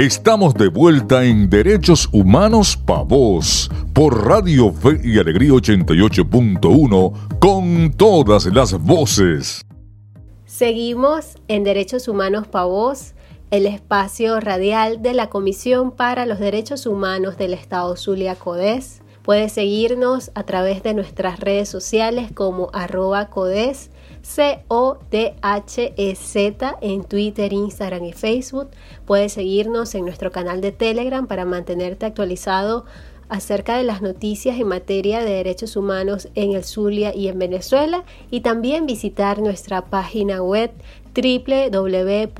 Estamos de vuelta en Derechos Humanos Pa' Vos por Radio Fe y Alegría 88.1 con todas las voces. Seguimos en Derechos Humanos Pa' Vos, el espacio radial de la Comisión para los Derechos Humanos del Estado Zulia Codés. Puedes seguirnos a través de nuestras redes sociales como arroba codes C-O-D-H-E-Z en Twitter, Instagram y Facebook. Puedes seguirnos en nuestro canal de Telegram para mantenerte actualizado acerca de las noticias en materia de derechos humanos en el Zulia y en Venezuela y también visitar nuestra página web www.codes.org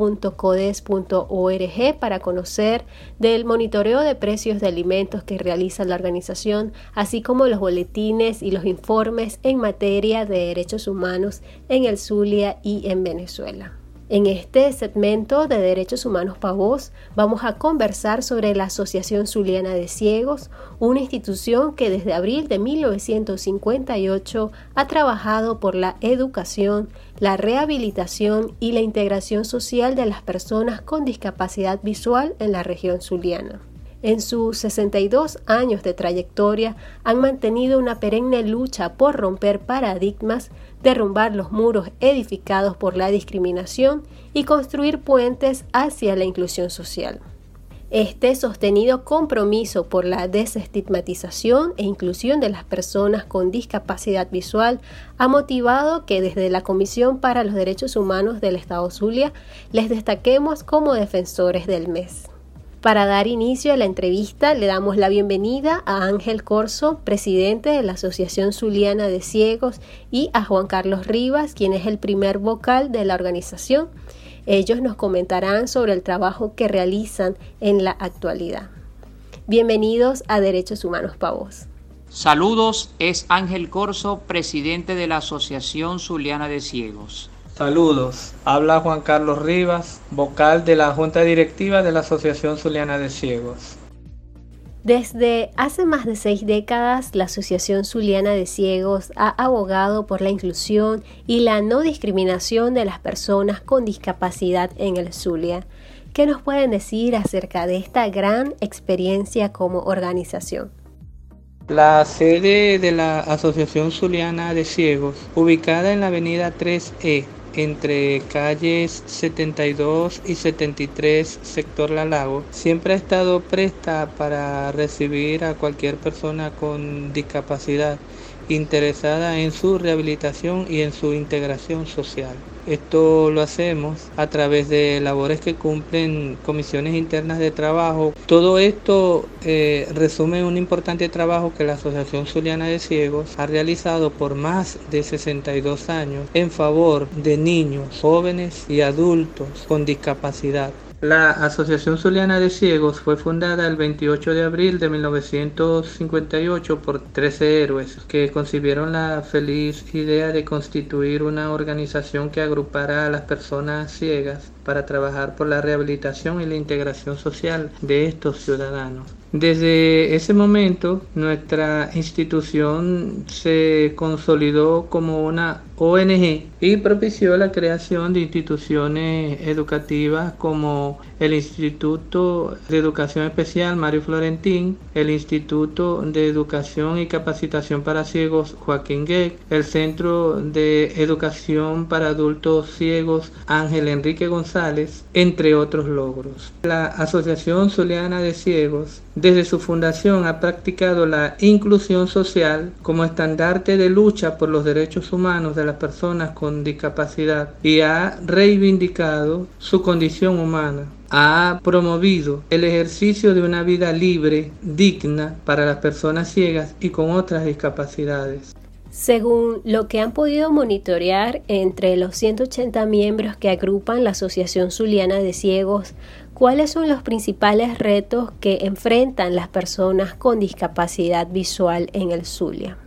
para conocer del monitoreo de precios de alimentos que realiza la organización, así como los boletines y los informes en materia de derechos humanos en el Zulia y en Venezuela. En este segmento de Derechos Humanos Pavos vamos a conversar sobre la Asociación Zuliana de Ciegos, una institución que desde abril de 1958 ha trabajado por la educación, la rehabilitación y la integración social de las personas con discapacidad visual en la región zuliana. En sus 62 años de trayectoria han mantenido una perenne lucha por romper paradigmas derrumbar los muros edificados por la discriminación y construir puentes hacia la inclusión social. Este sostenido compromiso por la desestigmatización e inclusión de las personas con discapacidad visual ha motivado que desde la Comisión para los Derechos Humanos del Estado Zulia les destaquemos como defensores del mes. Para dar inicio a la entrevista, le damos la bienvenida a Ángel Corso, presidente de la Asociación Zuliana de Ciegos, y a Juan Carlos Rivas, quien es el primer vocal de la organización. Ellos nos comentarán sobre el trabajo que realizan en la actualidad. Bienvenidos a Derechos Humanos Pavos. Saludos, es Ángel Corso, presidente de la Asociación Zuliana de Ciegos. Saludos, habla Juan Carlos Rivas, vocal de la Junta Directiva de la Asociación Zuliana de Ciegos. Desde hace más de seis décadas, la Asociación Zuliana de Ciegos ha abogado por la inclusión y la no discriminación de las personas con discapacidad en el Zulia. ¿Qué nos pueden decir acerca de esta gran experiencia como organización? La sede de la Asociación Zuliana de Ciegos, ubicada en la avenida 3E, entre calles 72 y 73, sector La Lago, siempre ha estado presta para recibir a cualquier persona con discapacidad interesada en su rehabilitación y en su integración social. Esto lo hacemos a través de labores que cumplen comisiones internas de trabajo. Todo esto eh, resume un importante trabajo que la Asociación Zuliana de Ciegos ha realizado por más de 62 años en favor de niños, jóvenes y adultos con discapacidad. La Asociación Zuliana de Ciegos fue fundada el 28 de abril de 1958 por 13 héroes que concibieron la feliz idea de constituir una organización que agrupara a las personas ciegas para trabajar por la rehabilitación y la integración social de estos ciudadanos. Desde ese momento, nuestra institución se consolidó como una ONG y propició la creación de instituciones educativas como el Instituto de Educación Especial Mario Florentín, el Instituto de Educación y Capacitación para Ciegos Joaquín Gueck, el Centro de Educación para Adultos Ciegos Ángel Enrique González, entre otros logros. La Asociación Zuliana de Ciegos desde su fundación ha practicado la inclusión social como estandarte de lucha por los derechos humanos de las personas con discapacidad y ha reivindicado su condición humana. Ha promovido el ejercicio de una vida libre, digna para las personas ciegas y con otras discapacidades. Según lo que han podido monitorear entre los 180 miembros que agrupan la Asociación Zuliana de Ciegos, ¿cuáles son los principales retos que enfrentan las personas con discapacidad visual en el Zulia?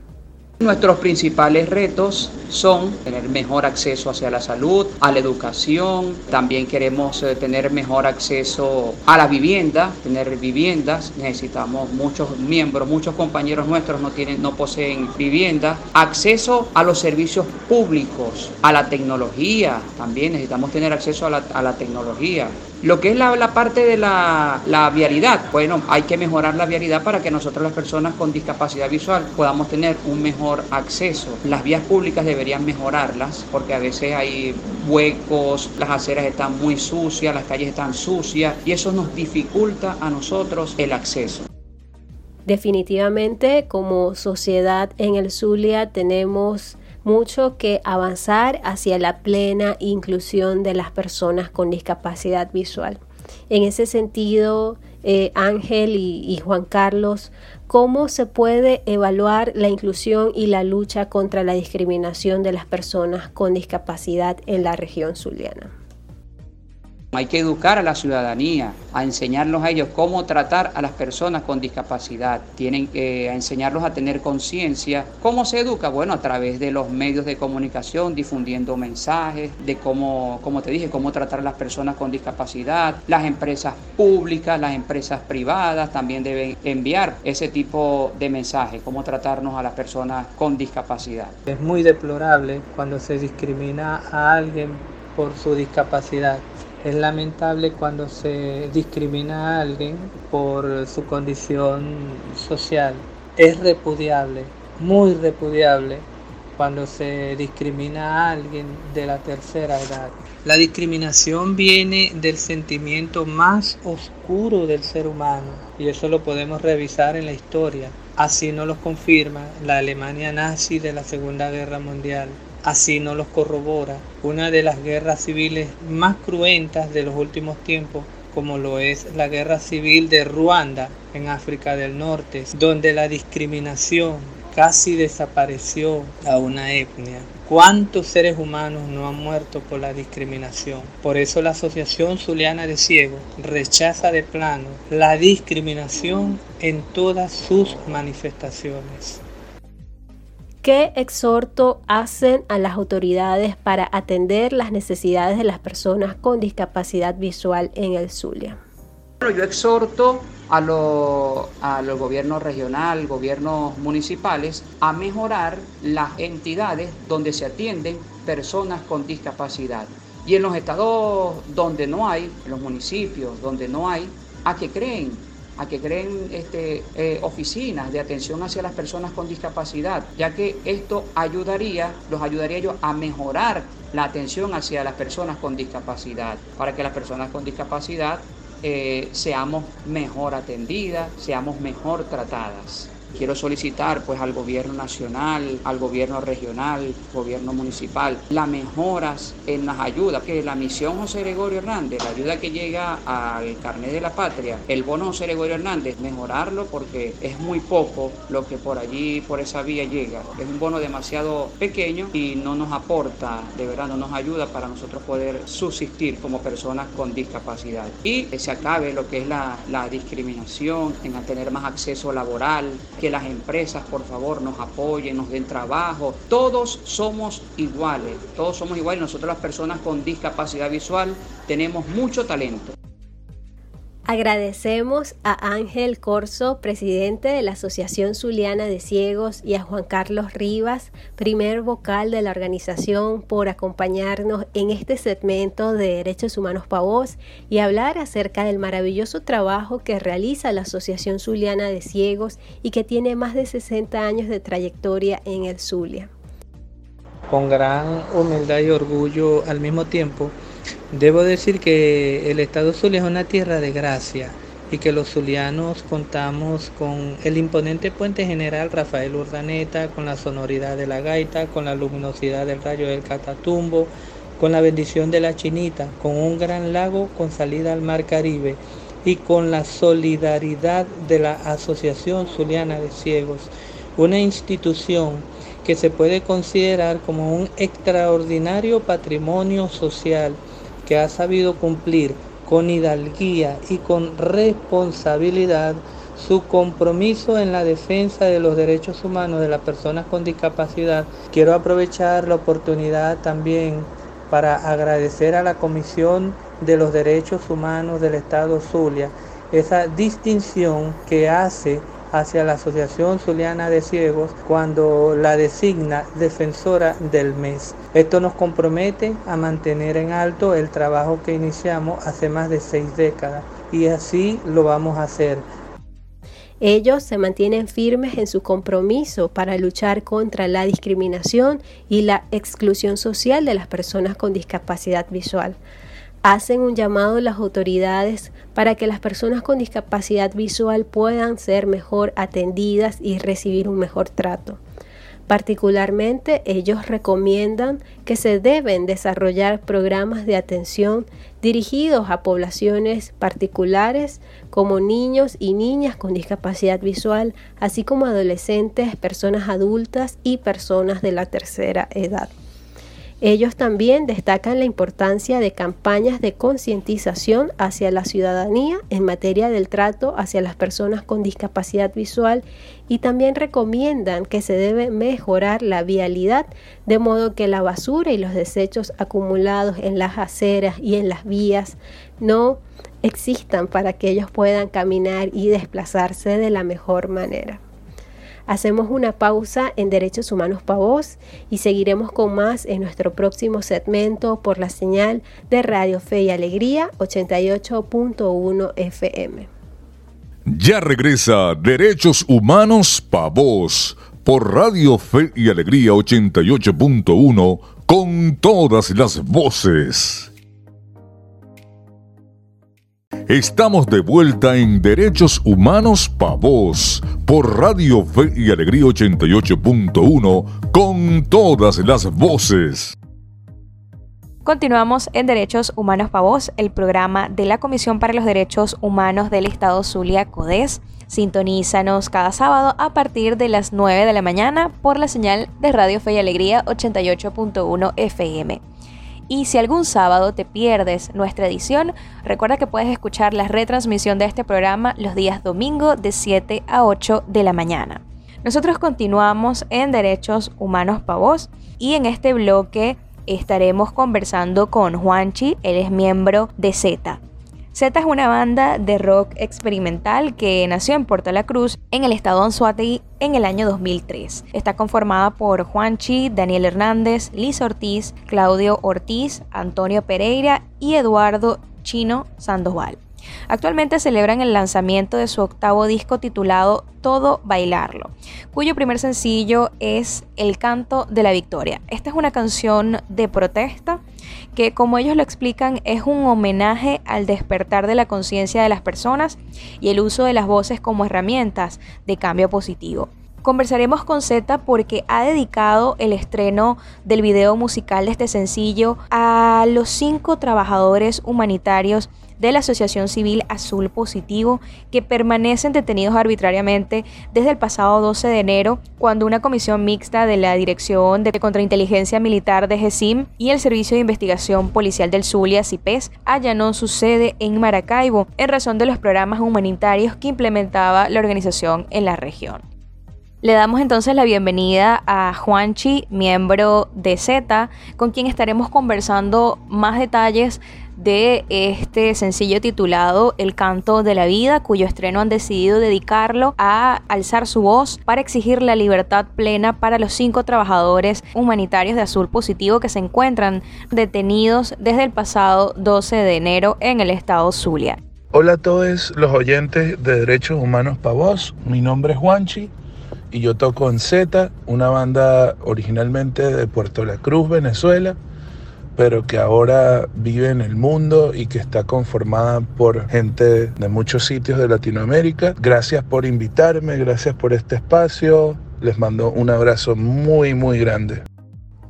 Nuestros principales retos son tener mejor acceso hacia la salud, a la educación, también queremos eh, tener mejor acceso a la vivienda, tener viviendas, necesitamos muchos miembros, muchos compañeros nuestros no tienen no poseen vivienda, acceso a los servicios públicos, a la tecnología, también necesitamos tener acceso a la, a la tecnología, Lo que es la, parte de la, la, vialidad, bueno, hay que mejorar la vialidad para que nosotros las personas con discapacidad visual podamos tener un mejor acceso. Las vías públicas deberían mejorarlas porque a veces hay huecos, las aceras están muy sucias, las calles están sucias y eso nos dificulta a nosotros el acceso. Definitivamente como sociedad en el Zulia tenemos mucho que avanzar hacia la plena inclusión de las personas con discapacidad visual. En ese sentido, eh, Ángel y, Juan Carlos, ¿cómo se puede evaluar la inclusión y la lucha contra la discriminación de las personas con discapacidad en la región zuliana? Hay que educar a la ciudadanía, a enseñarlos a ellos cómo tratar a las personas con discapacidad. Tienen que enseñarlos a tener conciencia. ¿Cómo se educa? Bueno, a través de los medios de comunicación, difundiendo mensajes de cómo, como te dije, cómo tratar a las personas con discapacidad. Las empresas públicas, las empresas privadas también deben enviar ese tipo de mensajes, cómo tratarnos a las personas con discapacidad. Es muy deplorable cuando se discrimina a alguien por su discapacidad es lamentable cuando se discrimina a alguien por su condición social. Es repudiable, muy repudiable, cuando se discrimina a alguien de la tercera edad. La discriminación viene del sentimiento más oscuro del ser humano y eso lo podemos revisar en la historia. Así nos lo confirma la Alemania nazi de la Segunda Guerra Mundial. Así nos los corrobora una de las guerras civiles más cruentas de los últimos tiempos, como lo es la guerra civil de Ruanda en África del Norte, donde la discriminación casi desapareció a una etnia. ¿Cuántos seres humanos no han muerto por la discriminación? Por eso la Asociación Zuliana de Ciegos rechaza de plano la discriminación en todas sus manifestaciones. ¿Qué exhorto hacen a las autoridades para atender las necesidades de las personas con discapacidad visual en el Zulia? Bueno, yo exhorto a, a los gobiernos regionales, gobiernos municipales, a mejorar las entidades donde se atienden personas con discapacidad. Y en los estados donde no hay, en los municipios donde no hay, a que creen a que creen este, eh, oficinas de atención hacia las personas con discapacidad, ya que esto ayudaría, los ayudaría ellos a mejorar la atención hacia las personas con discapacidad, para que las personas con discapacidad eh, seamos mejor atendidas, seamos mejor tratadas. Quiero solicitar pues al gobierno nacional, al gobierno regional, gobierno municipal, las mejoras en las ayudas, que la misión José Gregorio Hernández, la ayuda que llega al carnet de la patria, el bono José Gregorio Hernández, mejorarlo porque es muy poco lo que por allí, por esa vía llega. Es un bono demasiado pequeño y no nos aporta, de verdad no nos ayuda para nosotros poder subsistir como personas con discapacidad. Y que se acabe lo que es la, la discriminación, en tener más acceso laboral, que las empresas por favor nos apoyen, nos den trabajo. Todos somos iguales, todos somos iguales. Nosotros las personas con discapacidad visual tenemos mucho talento. Agradecemos a Ángel Corso, presidente de la Asociación Zuliana de Ciegos, y a Juan Carlos Rivas, primer vocal de la organización, por acompañarnos en este segmento de Derechos Humanos Pavos y hablar acerca del maravilloso trabajo que realiza la Asociación Zuliana de Ciegos y que tiene más de 60 años de trayectoria en el Zulia. Con gran humildad y orgullo al mismo tiempo, Debo decir que el estado Zulia es una tierra de gracia y que los zulianos contamos con el imponente puente general Rafael Urdaneta, con la sonoridad de la gaita, con la luminosidad del rayo del Catatumbo, con la bendición de la Chinita, con un gran lago con salida al mar Caribe y con la solidaridad de la Asociación Zuliana de Ciegos, una institución que se puede considerar como un extraordinario patrimonio social que ha sabido cumplir con hidalguía y con responsabilidad su compromiso en la defensa de los derechos humanos de las personas con discapacidad. Quiero aprovechar la oportunidad también para agradecer a la Comisión de los Derechos Humanos del Estado Zulia esa distinción que hace hacia la Asociación Zuliana de Ciegos cuando la designa defensora del mes. Esto nos compromete a mantener en alto el trabajo que iniciamos hace más de seis décadas y así lo vamos a hacer. Ellos se mantienen firmes en su compromiso para luchar contra la discriminación y la exclusión social de las personas con discapacidad visual. Hacen un llamado a las autoridades para que las personas con discapacidad visual puedan ser mejor atendidas y recibir un mejor trato. Particularmente, ellos recomiendan que se deben desarrollar programas de atención dirigidos a poblaciones particulares como niños y niñas con discapacidad visual, así como adolescentes, personas adultas y personas de la tercera edad. Ellos también destacan la importancia de campañas de concientización hacia la ciudadanía en materia del trato hacia las personas con discapacidad visual y también recomiendan que se debe mejorar la vialidad de modo que la basura y los desechos acumulados en las aceras y en las vías no existan para que ellos puedan caminar y desplazarse de la mejor manera. Hacemos una pausa en Derechos Humanos para Voz y seguiremos con más en nuestro próximo segmento por la señal de Radio Fe y Alegría 88.1 FM. Ya regresa Derechos Humanos para Voz por Radio Fe y Alegría 88.1 con todas las voces. Estamos de vuelta en Derechos Humanos Pa' Voz por Radio Fe y Alegría 88.1 con todas las voces. Continuamos en Derechos Humanos Pa' Voz, el programa de la Comisión para los Derechos Humanos del Estado Zulia CODES. Sintonízanos cada sábado a partir de las 9 de la mañana por la señal de Radio Fe y Alegría 88.1 FM. Y si algún sábado te pierdes nuestra edición, recuerda que puedes escuchar la retransmisión de este programa los días domingo de 7 a 8 de la mañana. Nosotros continuamos en Derechos Humanos Pavos y en este bloque estaremos conversando con Juanchi, él es miembro de Z. Z es una banda de rock experimental que nació en Puerto La Cruz, en el estado de Anzuategui, en el año 2003. Está conformada por Juanchi, Daniel Hernández, Liz Ortiz, Claudio Ortiz, Antonio Pereira y Eduardo Chino Sandoval. Actualmente celebran el lanzamiento de su octavo disco titulado Todo Bailarlo, cuyo primer sencillo es El Canto de la Victoria. Esta es una canción de protesta que, como ellos lo explican, es un homenaje al despertar de la conciencia de las personas y el uso de las voces como herramientas de cambio positivo. Conversaremos con Z porque ha dedicado el estreno del video musical de este sencillo a los cinco trabajadores humanitarios de la Asociación Civil Azul Positivo que permanecen detenidos arbitrariamente desde el pasado 12 de enero cuando una comisión mixta de la Dirección de Contrainteligencia Militar de GESIM y el Servicio de Investigación Policial del Zulia, CIPES, allanó su sede en Maracaibo en razón de los programas humanitarios que implementaba la organización en la región. Le damos entonces la bienvenida a Juanchi, miembro de Z, con quien estaremos conversando más detalles de este sencillo titulado El canto de la vida, cuyo estreno han decidido dedicarlo a alzar su voz para exigir la libertad plena para los cinco trabajadores humanitarios de Azul Positivo que se encuentran detenidos desde el pasado 12 de enero en el estado Zulia. Hola a todos los oyentes de Derechos Humanos para Voz, mi nombre es Juanchi y yo toco en Z, una banda originalmente de Puerto La Cruz, Venezuela pero que ahora vive en el mundo y que está conformada por gente de muchos sitios de Latinoamérica. Gracias por invitarme, gracias por este espacio. Les mando un abrazo muy, muy grande.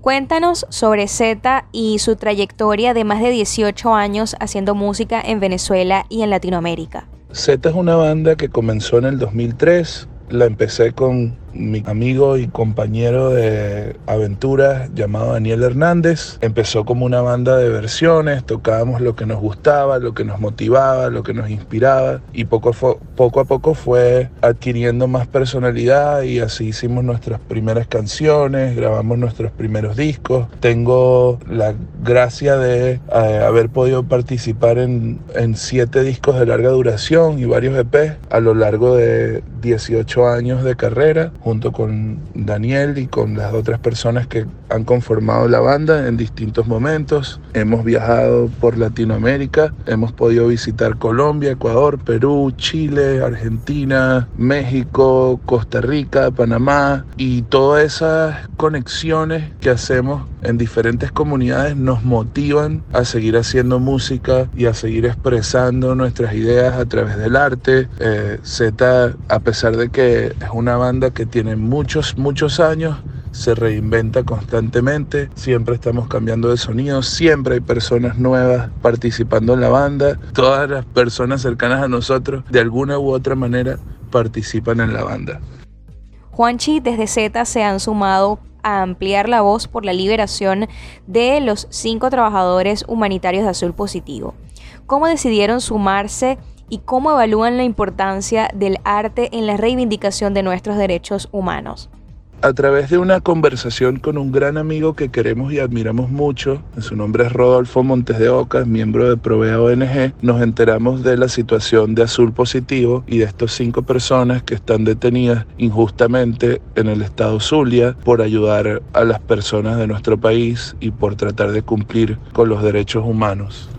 Cuéntanos sobre Z y su trayectoria de más de 18 años haciendo música en Venezuela y en Latinoamérica. Z es una banda que comenzó en el 2003. La empecé con mi amigo y compañero de aventuras llamado Daniel Hernández. Empezó como una banda de versiones, tocábamos lo que nos gustaba, lo que nos motivaba, lo que nos inspiraba y poco a, poco, a poco fue adquiriendo más personalidad y así hicimos nuestras primeras canciones, grabamos nuestros primeros discos. Tengo la gracia de eh, haber podido participar en, en siete discos de larga duración y varios EP a lo largo de 18 años de carrera junto con Daniel y con las otras personas que han conformado la banda en distintos momentos. Hemos viajado por Latinoamérica, hemos podido visitar Colombia, Ecuador, Perú, Chile, Argentina, México, Costa Rica, Panamá y todas esas conexiones que hacemos en diferentes comunidades nos motivan a seguir haciendo música y a seguir expresando nuestras ideas a través del arte. Eh, Z, a pesar de que es una banda que tiene muchos, muchos años, se reinventa constantemente, siempre estamos cambiando de sonido, siempre hay personas nuevas participando en la banda, todas las personas cercanas a nosotros de alguna u otra manera participan en la banda. Juanchi desde Z se han sumado a ampliar la voz por la liberación de los cinco trabajadores humanitarios de Azul Positivo. ¿Cómo decidieron sumarse y cómo evalúan la importancia del arte en la reivindicación de nuestros derechos humanos? A través de una conversación con un gran amigo que queremos y admiramos mucho, su nombre es Rodolfo Montes de Oca, miembro de Provea ONG, nos enteramos de la situación de Azul Positivo y de estas cinco personas que están detenidas injustamente en el estado Zulia por ayudar a las personas de nuestro país y por tratar de cumplir con los derechos humanos.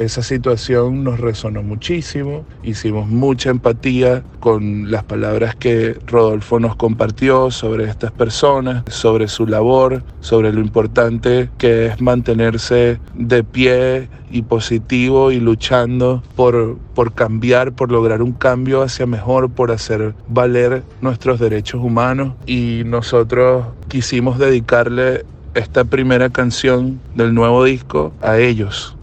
Esa situación nos resonó muchísimo, hicimos mucha empatía con las palabras que Rodolfo nos compartió sobre estas personas, sobre su labor, sobre lo importante que es mantenerse de pie y positivo y luchando por, por cambiar, por lograr un cambio hacia mejor, por hacer valer nuestros derechos humanos. Y nosotros quisimos dedicarle esta primera canción del nuevo disco a ellos,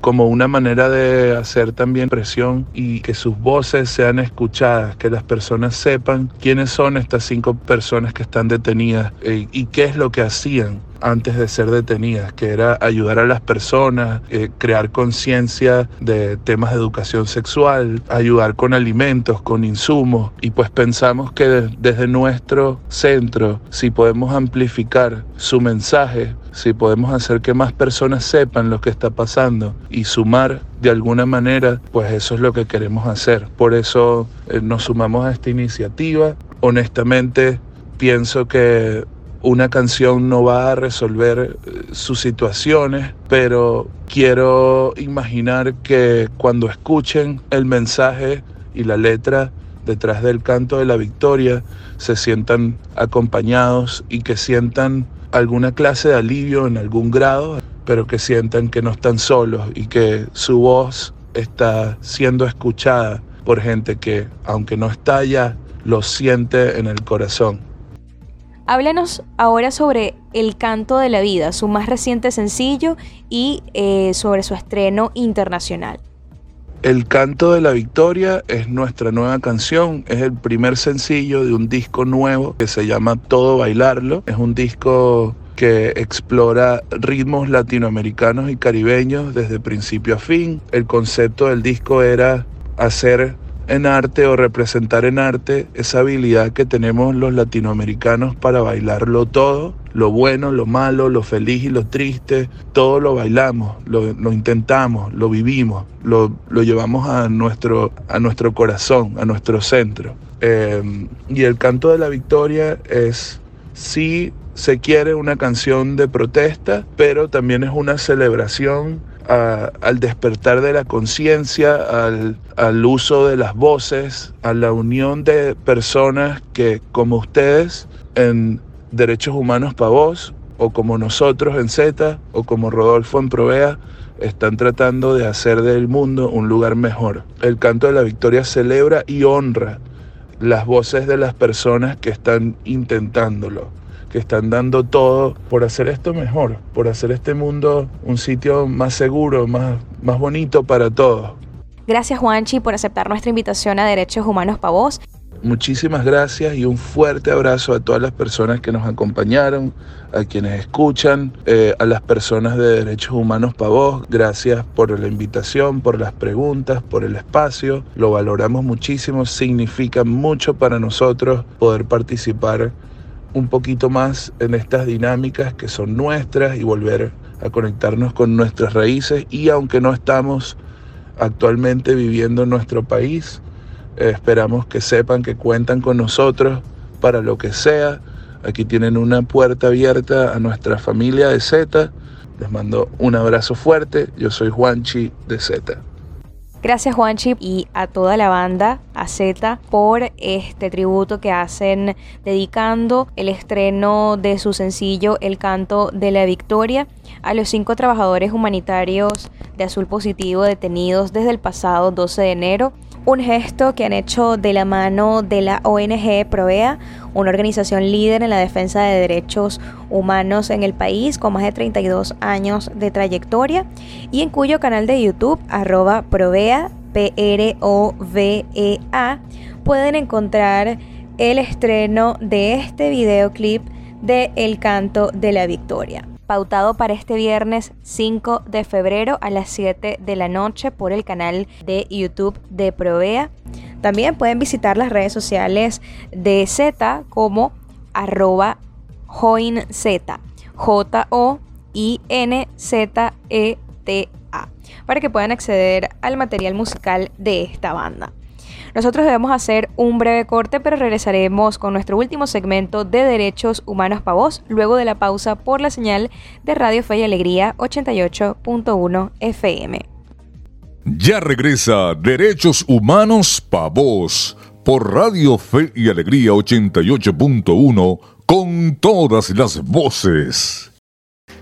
como una manera de hacer también presión y que sus voces sean escuchadas, que las personas sepan quiénes son estas cinco personas que están detenidas eh, y qué es lo que hacían antes de ser detenidas, que era ayudar a las personas, eh, crear conciencia de temas de educación sexual, ayudar con alimentos, con insumos. Y pues pensamos que desde nuestro centro, si podemos amplificar su mensaje, si podemos hacer que más personas sepan lo que está pasando y sumar de alguna manera, pues eso es lo que queremos hacer. Por eso eh, nos sumamos a esta iniciativa. Honestamente, pienso que una canción no va a resolver eh, sus situaciones, pero quiero imaginar que cuando escuchen el mensaje y la letra detrás del canto de la victoria, se sientan acompañados y que sientan alguna clase de alivio en algún grado, pero que sientan que no están solos y que su voz está siendo escuchada por gente que, aunque no está allá, lo siente en el corazón. Háblanos ahora sobre El Canto de la Vida, su más reciente sencillo y eh, sobre su estreno internacional. El Canto de la Victoria es nuestra nueva canción, es el primer sencillo de un disco nuevo que se llama Todo Bailarlo. Es un disco que explora ritmos latinoamericanos y caribeños desde principio a fin. El concepto del disco era hacer en arte o representar en arte esa habilidad que tenemos los latinoamericanos para bailarlo todo, lo bueno, lo malo, lo feliz y lo triste, todo lo bailamos, lo, intentamos, lo vivimos, lo, llevamos a nuestro, a nuestro corazón, a nuestro centro. Em, y el canto de la victoria es sí se quiere una canción de protesta, pero también es una celebración al despertar de la conciencia, al, uso de las voces, a la unión de personas que, como ustedes, en Derechos Humanos para Vos, o como nosotros en Z, o como Rodolfo en Provea, están tratando de hacer del mundo un lugar mejor. El canto de la victoria celebra y honra las voces de las personas que están intentándolo que están dando todo por hacer esto mejor, por hacer este mundo un sitio más seguro, más, más bonito para todos. Gracias Juanchi por aceptar nuestra invitación a Derechos Humanos para Vos. Muchísimas gracias y un fuerte abrazo a todas las personas que nos acompañaron, a quienes escuchan, eh, a las personas de Derechos Humanos Pavos. Gracias por la invitación, por las preguntas, por el espacio. Lo valoramos muchísimo, significa mucho para nosotros poder participar un poquito más en estas dinámicas que son nuestras y volver a conectarnos con nuestras raíces y aunque no estamos actualmente viviendo en nuestro país, esperamos que sepan que cuentan con nosotros para lo que sea. Aquí tienen una puerta abierta a nuestra familia de Z. Les mando un abrazo fuerte. Yo soy Juanchi de Z. Gracias Juanchi y a toda la banda, a por este tributo que hacen dedicando el estreno de su sencillo El canto de la victoria a los cinco trabajadores humanitarios de Azul Positivo detenidos desde el pasado 12 de enero un gesto que han hecho de la mano de la ONG Provea, una organización líder en la defensa de derechos humanos en el país con más de 32 años de trayectoria y en cuyo canal de YouTube arroba Provea, P-R-O-V-E-A, pueden encontrar el estreno de este videoclip de El Canto de la Victoria pautado para este viernes 5 de febrero a las 7 de la noche por el canal de YouTube de Provea. También pueden visitar las redes sociales de Z como arroba joinz, J-O-I-N-Z-E-T-A, para que puedan acceder al material musical de esta banda. Nosotros debemos hacer un breve corte, pero regresaremos con nuestro último segmento de Derechos Humanos para Vos, luego de la pausa por la señal de Radio Fe y Alegría 88.1 FM. Ya regresa Derechos Humanos para Vos por Radio Fe y Alegría 88.1 con todas las voces.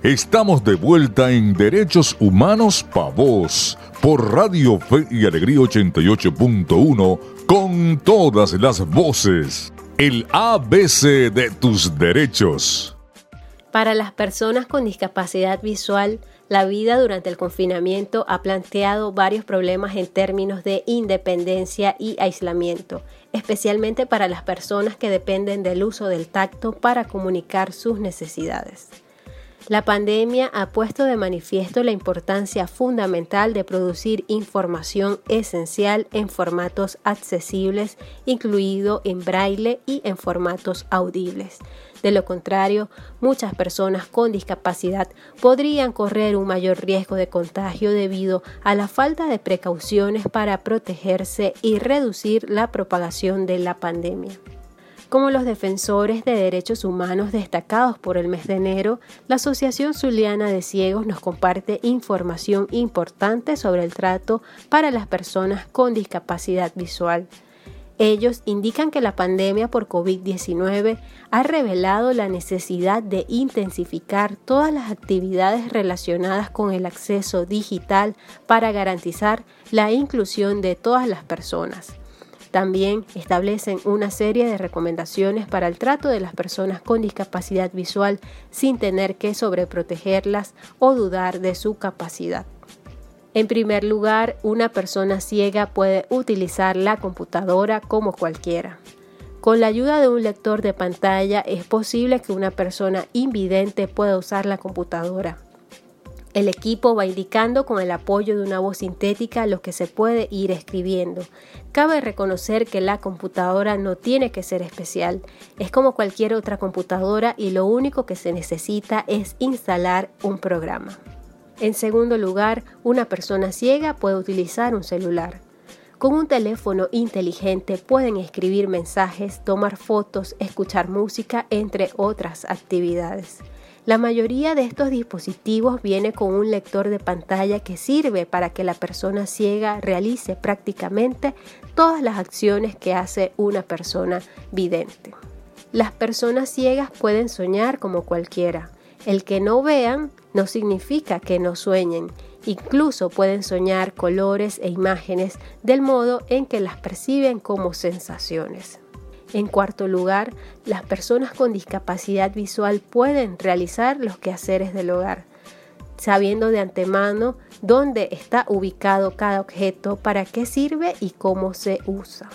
Estamos de vuelta en Derechos Humanos para Vos por Radio Fe y Alegría 88.1 con todas las voces. El ABC de tus derechos. Para las personas con discapacidad visual, la vida durante el confinamiento ha planteado varios problemas en términos de independencia y aislamiento, especialmente para las personas que dependen del uso del tacto para comunicar sus necesidades. La pandemia ha puesto de manifiesto la importancia fundamental de producir información esencial en formatos accesibles, incluido en braille y en formatos audibles. De lo contrario, muchas personas con discapacidad podrían correr un mayor riesgo de contagio debido a la falta de precauciones para protegerse y reducir la propagación de la pandemia. Como los defensores de derechos humanos destacados por el mes de enero, la Asociación Zuliana de Ciegos nos comparte información importante sobre el trato para las personas con discapacidad visual. Ellos indican que la pandemia por COVID-19 ha revelado la necesidad de intensificar todas las actividades relacionadas con el acceso digital para garantizar la inclusión de todas las personas. También establecen una serie de recomendaciones para el trato de las personas con discapacidad visual sin tener que sobreprotegerlas o dudar de su capacidad. En primer lugar, una persona ciega puede utilizar la computadora como cualquiera. Con la ayuda de un lector de pantalla es posible que una persona invidente pueda usar la computadora. El equipo va indicando con el apoyo de una voz sintética lo que se puede ir escribiendo. Cabe reconocer que la computadora no tiene que ser especial, es como cualquier otra computadora y lo único que se necesita es instalar un programa. En segundo lugar, una persona ciega puede utilizar un celular. Con un teléfono inteligente pueden escribir mensajes, tomar fotos, escuchar música, entre otras actividades. La mayoría de estos dispositivos viene con un lector de pantalla que sirve para que la persona ciega realice prácticamente todas las acciones que hace una persona vidente. Las personas ciegas pueden soñar como cualquiera. El que no vean no significa que no sueñen. Incluso pueden soñar colores e imágenes del modo en que las perciben como sensaciones. En cuarto lugar, las personas con discapacidad visual pueden realizar los quehaceres del hogar, sabiendo de antemano dónde está ubicado cada objeto, para qué sirve y cómo se usa.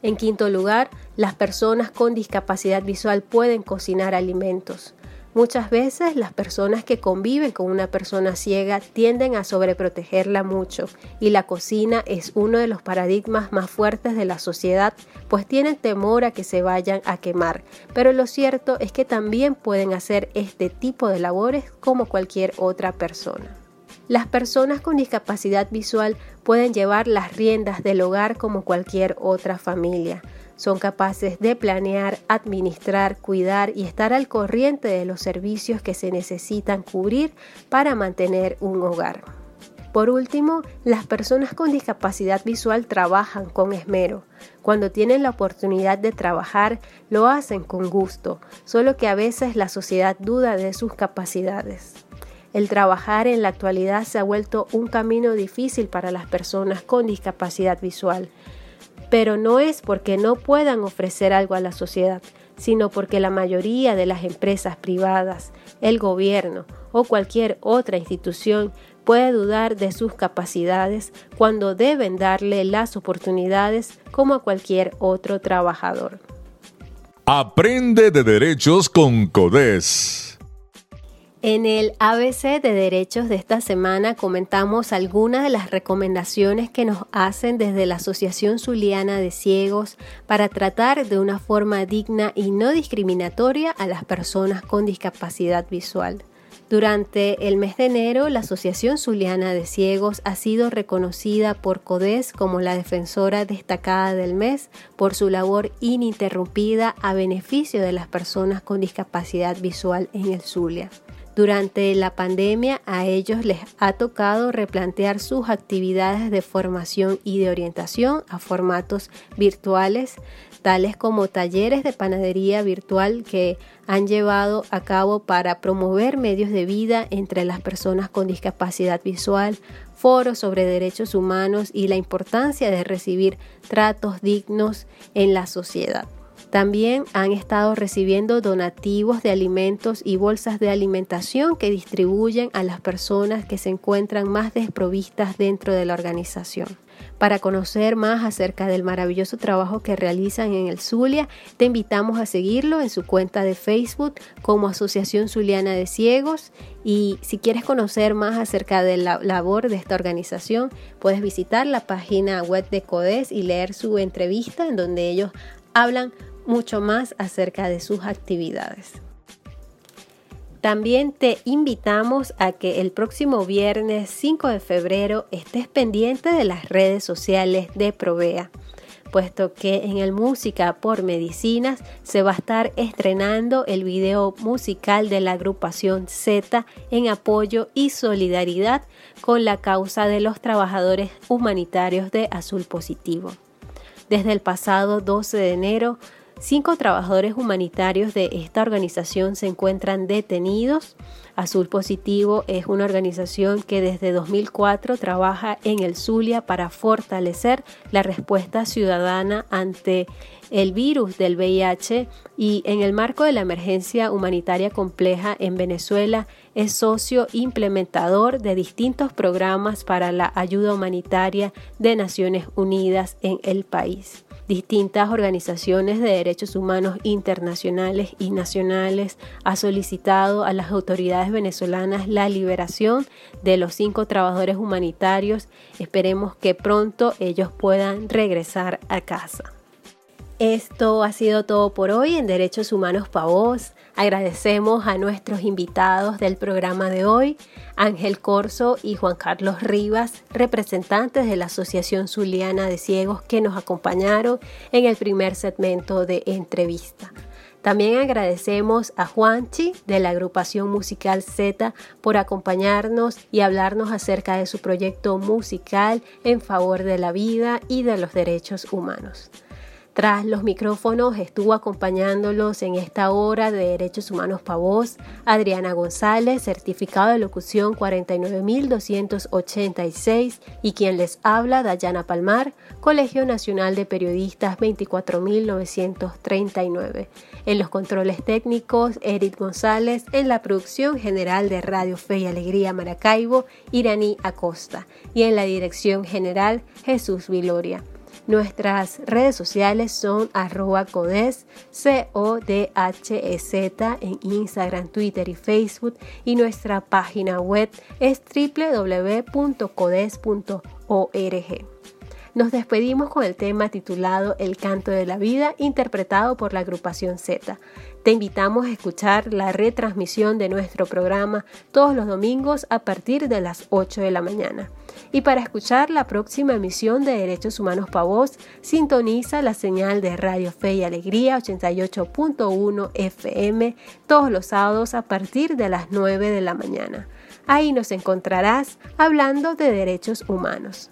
En quinto lugar, las personas con discapacidad visual pueden cocinar alimentos. Muchas veces las personas que conviven con una persona ciega tienden a sobreprotegerla mucho y la cocina es uno de los paradigmas más fuertes de la sociedad, pues tienen temor a que se vayan a quemar. Pero lo cierto es que también pueden hacer este tipo de labores como cualquier otra persona. Las personas con discapacidad visual pueden llevar las riendas del hogar como cualquier otra familia. Son capaces de planear, administrar, cuidar y estar al corriente de los servicios que se necesitan cubrir para mantener un hogar. Por último, las personas con discapacidad visual trabajan con esmero. Cuando tienen la oportunidad de trabajar, lo hacen con gusto, solo que a veces la sociedad duda de sus capacidades. El trabajar en la actualidad se ha vuelto un camino difícil para las personas con discapacidad visual pero no es porque no puedan ofrecer algo a la sociedad, sino porque la mayoría de las empresas privadas, el gobierno o cualquier otra institución puede dudar de sus capacidades cuando deben darle las oportunidades como a cualquier otro trabajador. Aprende de derechos con CODES. En el ABC de Derechos de esta semana comentamos algunas de las recomendaciones que nos hacen desde la Asociación Zuliana de Ciegos para tratar de una forma digna y no discriminatoria a las personas con discapacidad visual. Durante el mes de enero, la Asociación Zuliana de Ciegos ha sido reconocida por CODES como la defensora destacada del mes por su labor ininterrumpida a beneficio de las personas con discapacidad visual en el Zulia. Durante la pandemia a ellos les ha tocado replantear sus actividades de formación y de orientación a formatos virtuales, tales como talleres de panadería virtual que han llevado a cabo para promover medios de vida entre las personas con discapacidad visual, foros sobre derechos humanos y la importancia de recibir tratos dignos en la sociedad. También han estado recibiendo donativos de alimentos y bolsas de alimentación que distribuyen a las personas que se encuentran más desprovistas dentro de la organización. Para conocer más acerca del maravilloso trabajo que realizan en el Zulia, te invitamos a seguirlo en su cuenta de Facebook como Asociación Zuliana de Ciegos y si quieres conocer más acerca de la labor de esta organización, puedes visitar la página web de CODES y leer su entrevista en donde ellos hablan mucho más acerca de sus actividades. También te invitamos a que el próximo viernes 5 de febrero estés pendiente de las redes sociales de Provea, puesto que en el Música por Medicinas se va a estar estrenando el video musical de la agrupación Z en apoyo y solidaridad con la causa de los trabajadores humanitarios de Azul Positivo. Desde el pasado 12 de enero, Cinco trabajadores humanitarios de esta organización se encuentran detenidos. Azul Positivo es una organización que desde 2004 trabaja en el Zulia para fortalecer la respuesta ciudadana ante el virus del VIH y en el marco de la emergencia humanitaria compleja en Venezuela es socio implementador de distintos programas para la ayuda humanitaria de Naciones Unidas en el país. Distintas organizaciones de derechos humanos internacionales y nacionales ha solicitado a las autoridades venezolanas la liberación de los cinco trabajadores humanitarios. Esperemos que pronto ellos puedan regresar a casa. Esto ha sido todo por hoy en Derechos Humanos para Vos. Agradecemos a nuestros invitados del programa de hoy, Ángel Corso y Juan Carlos Rivas, representantes de la Asociación Zuliana de Ciegos que nos acompañaron en el primer segmento de entrevista. También agradecemos a Juanchi de la agrupación musical Z por acompañarnos y hablarnos acerca de su proyecto musical en favor de la vida y de los derechos humanos. Tras los micrófonos estuvo acompañándolos en esta hora de Derechos Humanos para Voz Adriana González, certificado de locución 49286 y quien les habla Dayana Palmar, Colegio Nacional de Periodistas 24939. En los controles técnicos, Eric González, en la producción general de Radio Fe y Alegría Maracaibo, Iraní Acosta y en la dirección general, Jesús Viloria. Nuestras redes sociales son arroba codes, C-O-D-H-E-Z en Instagram, Twitter y Facebook y nuestra página web es www.codes.org. Nos despedimos con el tema titulado El canto de la vida, interpretado por la agrupación Z. Te invitamos a escuchar la retransmisión de nuestro programa todos los domingos a partir de las 8 de la mañana. Y para escuchar la próxima emisión de Derechos Humanos para sintoniza la señal de Radio Fe y Alegría 88.1 FM todos los sábados a partir de las 9 de la mañana. Ahí nos encontrarás hablando de derechos humanos.